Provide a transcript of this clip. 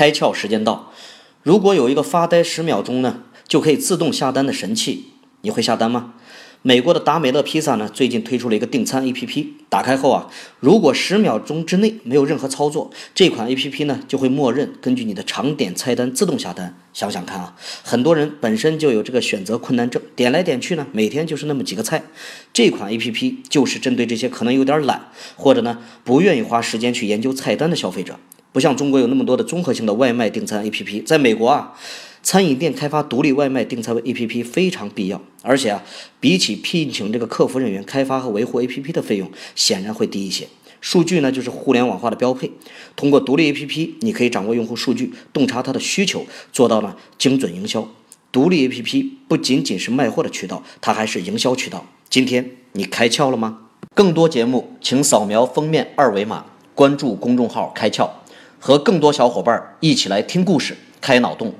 开窍时间到。如果有一个发呆十秒钟呢，就可以自动下单的神器，你会下单吗？美国的达美乐披萨呢，最近推出了一个订餐 APP，打开后啊，如果十秒钟之内没有任何操作，这款 APP 呢就会默认根据你的常点菜单自动下单。想想看啊，很多人本身就有这个选择困难症，点来点去呢，每天就是那么几个菜。这款 APP 就是针对这些可能有点懒，或者呢不愿意花时间去研究菜单的消费者。不像中国有那么多的综合性的外卖订餐 APP，在美国啊，餐饮店开发独立外卖订餐 APP 非常必要，而且啊，比起聘请这个客服人员开发和维护 APP 的费用，显然会低一些。数据呢，就是互联网化的标配。通过独立 APP，你可以掌握用户数据，洞察他的需求，做到呢精准营销。独立 APP 不仅仅是卖货的渠道，它还是营销渠道。今天你开窍了吗？更多节目，请扫描封面二维码，关注公众号“开窍”。和更多小伙伴一起来听故事、开脑洞。